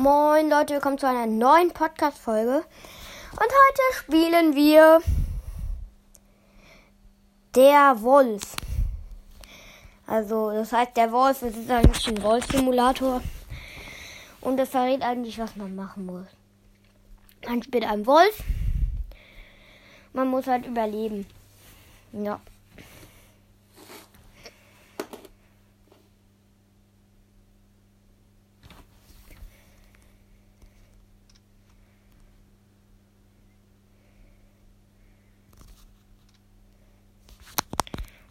Moin Leute, willkommen zu einer neuen Podcast-Folge. Und heute spielen wir Der Wolf. Also, das heißt, der Wolf, es ist eigentlich ein Wolf-Simulator. Und es verrät eigentlich, was man machen muss. Man spielt einen Wolf. Man muss halt überleben. Ja.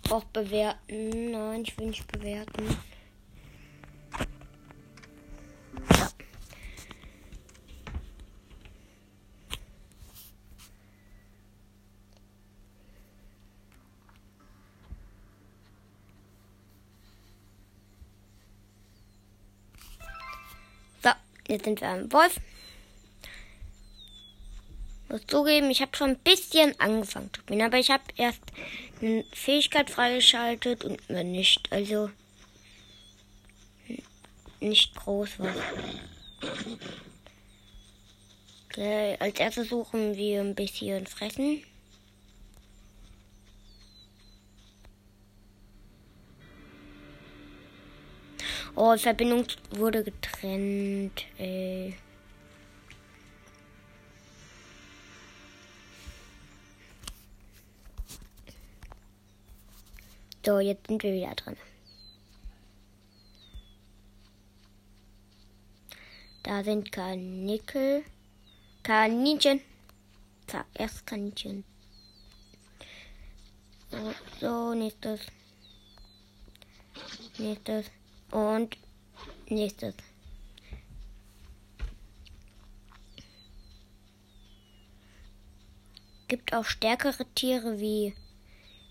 Auch bewerten. Nein, ich will nicht bewerten. So, jetzt sind wir am Wolf. Muss zugeben, ich habe schon ein bisschen angefangen zu spielen, aber ich habe erst eine Fähigkeit freigeschaltet und mir nicht, also nicht groß was. Okay, als erstes suchen wir ein bisschen Fressen. Oh, Verbindung wurde getrennt. Ey. So, jetzt sind wir wieder drin. Da sind Kanickel. Kaninchen. So, erst Kaninchen. So, nächstes. Nächstes. Und nächstes. Gibt auch stärkere Tiere wie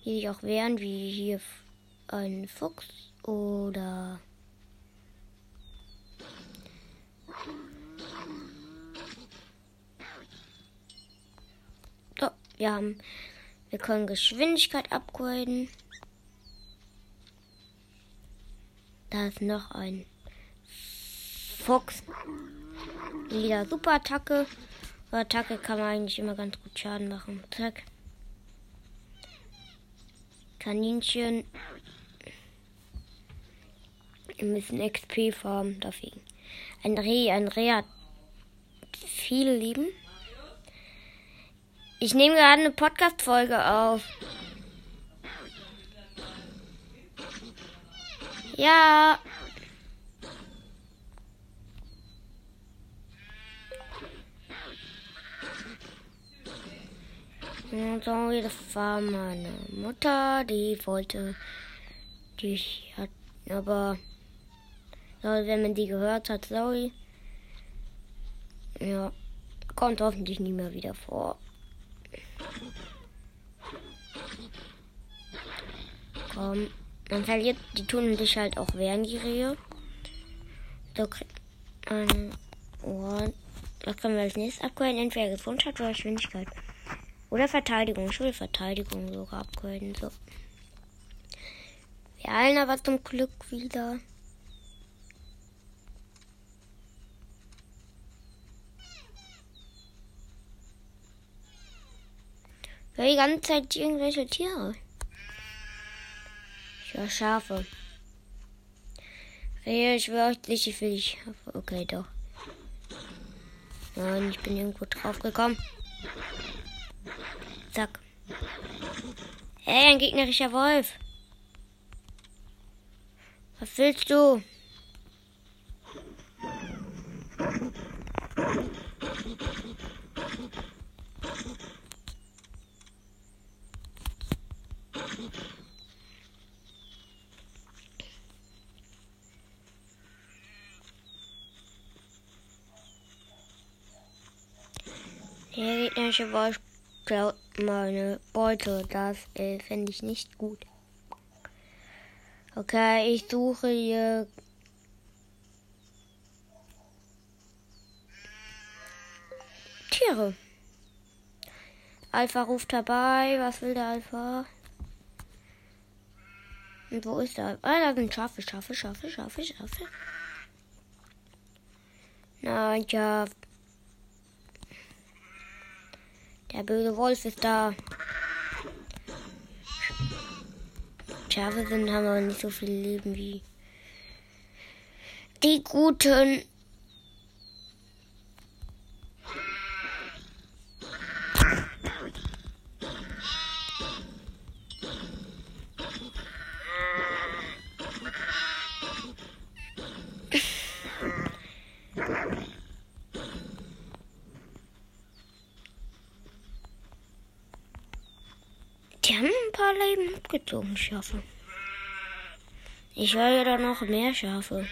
die sich auch wehren, wie hier ein Fuchs oder so, wir haben wir können Geschwindigkeit upgraden. Da ist noch ein Fuchs. Wieder Superattacke. Attacke kann man eigentlich immer ganz gut Schaden machen. Zack. Kaninchen. Wir müssen XP farmen dafür. Ein Reh, ein Reh hat viel Leben. Ich nehme gerade eine Podcast-Folge auf. Ja. Und sorry, das war meine Mutter, die wollte, die hat, aber, wenn man die gehört hat, sorry. Ja, kommt hoffentlich nie mehr wieder vor. Komm, man verliert, die tun sich halt auch wehren, die Rehe. So, ähm, oh, was können wir als nächstes abgraden? Entweder Gesundheit oder Geschwindigkeit. Oder Verteidigung. Ich Verteidigung sogar upgraden. So. Wir heilen aber zum Glück wieder. Ja, die ganze Zeit irgendwelche Tiere. Ich höre Schafe. Rehe, ich will euch nicht, ich will nicht. Okay, doch. Nein, ich bin irgendwo drauf gekommen. Zack. Hey, ein gegnerischer Wolf. Was willst du? Der gegnerische Wolf klaut meine Beute. Das äh, fände ich nicht gut. Okay, ich suche hier. Tiere. Alpha ruft herbei. Was will der Alpha? Und wo ist der? Ah, da sind Schafe, Schafe, Schafe, Schafe, Schafe. Nein, Schaf. Der böse Wolf ist da. Schafe sind, haben aber nicht so viel Leben wie die Guten. Die haben ein paar Leben abgezogen, Schafe. Ich höre da noch mehr Schafe.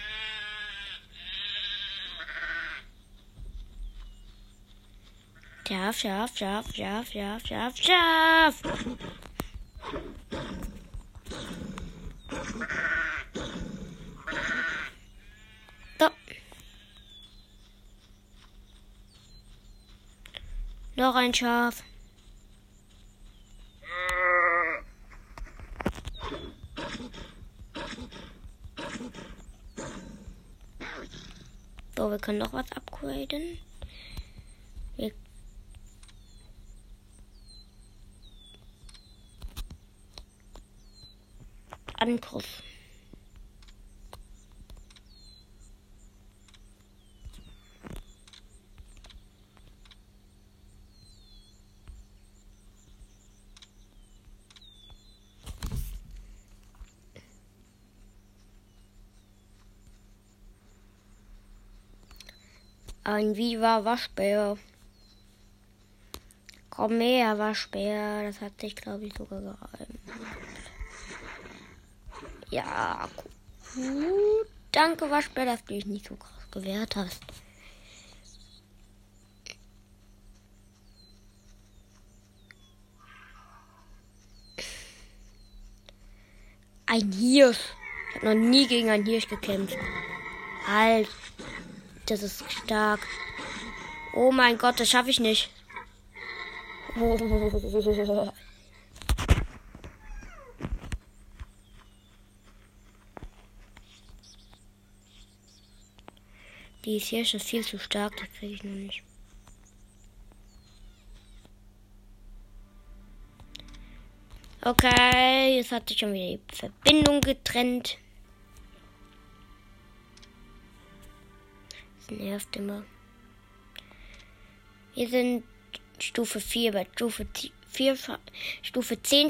Schaf, Schaf, Schaf, Schaf, Schaf, Schaf, Schaf. So. Noch ein Schaf. Wir können noch was upgraden. Wir Angriff. Ein Viva Waschbär. Komm her, Waschbär. Das hat sich, glaube ich, sogar gereimt. Ja, gut. Danke, Waschbär, dass du dich nicht so krass gewehrt hast. Ein Hirsch. Ich habe noch nie gegen einen Hirsch gekämpft. Halt. Das ist stark. Oh mein Gott, das schaffe ich nicht. Die ist hier schon viel zu stark, das kriege ich noch nicht. Okay, jetzt hat sich schon wieder die Verbindung getrennt. Nervt immer. Wir sind Stufe 4, bei Stufe 4, Stufe 10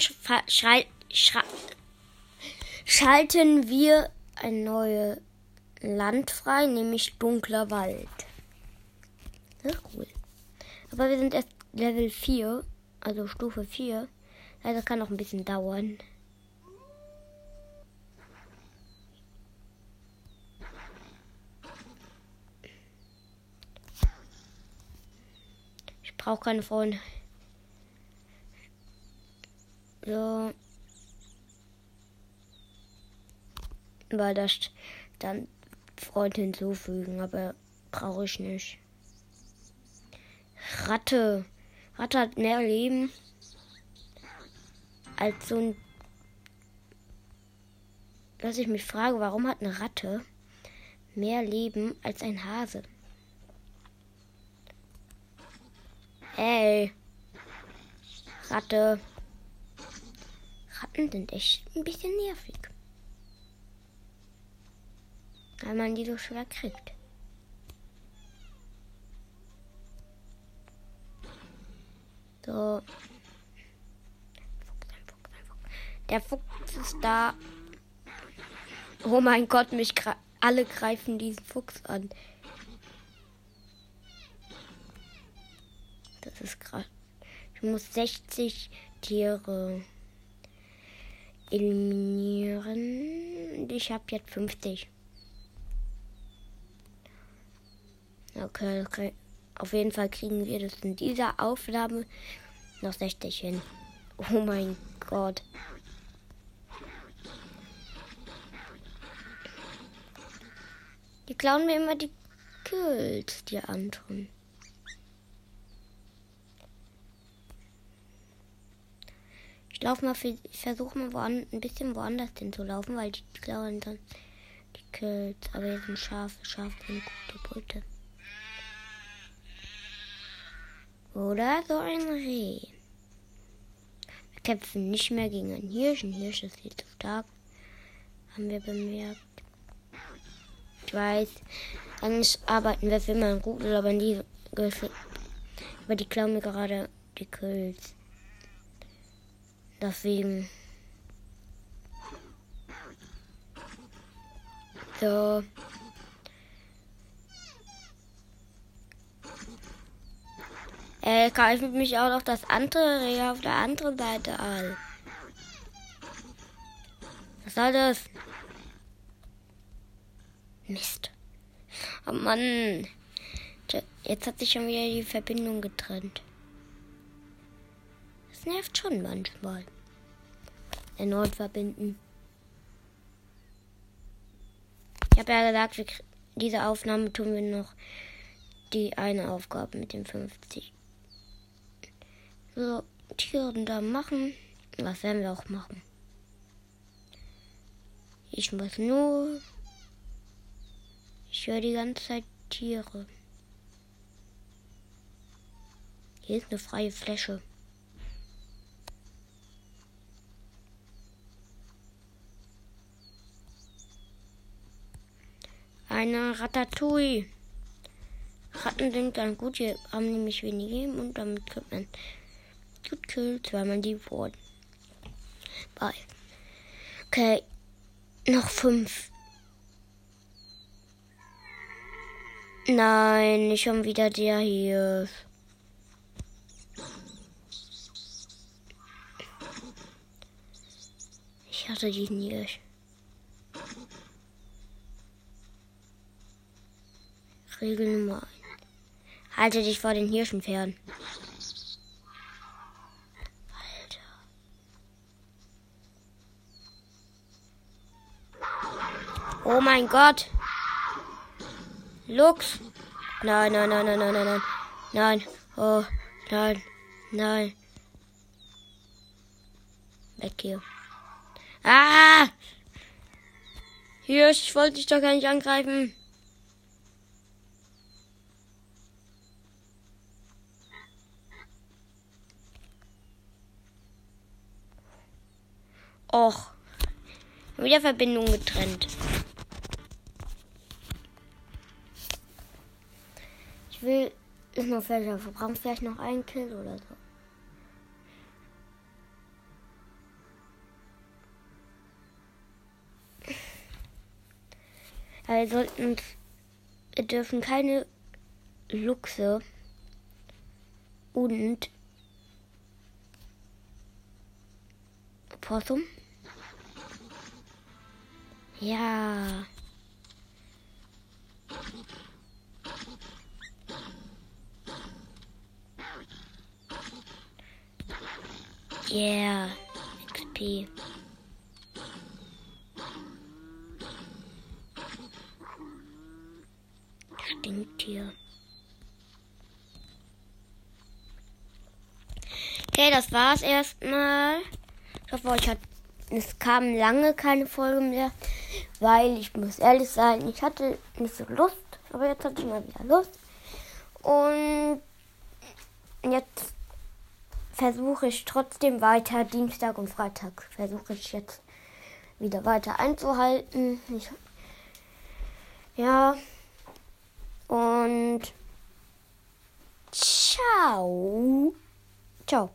schalten wir eine neue Land frei, nämlich dunkler Wald. Das cool. Aber wir sind erst Level 4, also Stufe 4. Also kann noch ein bisschen dauern. Brauche keine Freunde. So. Weil das dann Freund hinzufügen, aber brauche ich nicht. Ratte. Ratte hat mehr Leben als so ein. Dass ich mich frage, warum hat eine Ratte mehr Leben als ein Hase? Hey. Ratte. Ratten sind echt ein bisschen nervig. weil man die so schwer kriegt. So. Der Fuchs ist da. Oh mein Gott, mich alle greifen diesen Fuchs an. Das ist krass. Ich muss 60 Tiere eliminieren. Ich habe jetzt 50. Okay, okay. Auf jeden Fall kriegen wir das in dieser Aufnahme noch 60 hin. Oh mein Gott. Die klauen mir immer die Kills, die anderen. Ich laufe mal, für, ich versuche mal woan, ein bisschen woanders hin zu laufen, weil die klauen dann die Kills. Aber hier sind Schafe, Schafe sind gute Beute. Oder so ein Reh. Wir kämpfen nicht mehr gegen einen Hirsch. Ein Hirsch ist viel zu stark. Haben wir bemerkt. Ich weiß, eigentlich arbeiten wir für immer gut, aber die, aber die klauen mir gerade die Kills. Deswegen. So. Er greift mich auch noch das andere Reh auf der anderen Seite an. Was soll das? Mist. Oh Mann. Jetzt hat sich schon wieder die Verbindung getrennt. Das nervt schon manchmal. Erneut verbinden. Ich habe ja gesagt, wir, diese Aufnahme tun wir noch die eine Aufgabe mit dem 50. So, Tiere da machen. Was werden wir auch machen? Ich muss nur. Ich höre die ganze Zeit Tiere. Hier ist eine freie Fläche. Eine Ratatouille. Ratten sind dann gut, die haben nämlich wenig Leben und damit kriegt man gut Kill, zweimal die Wurden. Bye. Okay, noch fünf. Nein, nicht schon wieder der hier. Ich hatte diesen hier. Regel Nummer 1. Halte dich vor den Hirschen fern. Alter. Oh mein Gott. Lux. Nein, nein, nein, nein, nein, nein, nein. Nein. Oh, nein. Nein. Weg hier. Ah! Hirsch, ich wollte dich doch gar nicht angreifen. Och. Wieder Verbindung getrennt. Ich will ist noch vielleicht, wir brauchen vielleicht noch einen Kill oder so. wir sollten, wir dürfen keine Luchse und Possum ja. Yeah. XP. Stinkt hier. Okay, das war's erstmal. Ich hoffe, euch hat. Es kam lange keine Folge mehr weil ich muss ehrlich sein, ich hatte nicht so Lust, aber jetzt hatte ich mal wieder Lust. Und jetzt versuche ich trotzdem weiter, Dienstag und Freitag versuche ich jetzt wieder weiter einzuhalten. Ich, ja. Und ciao. Ciao.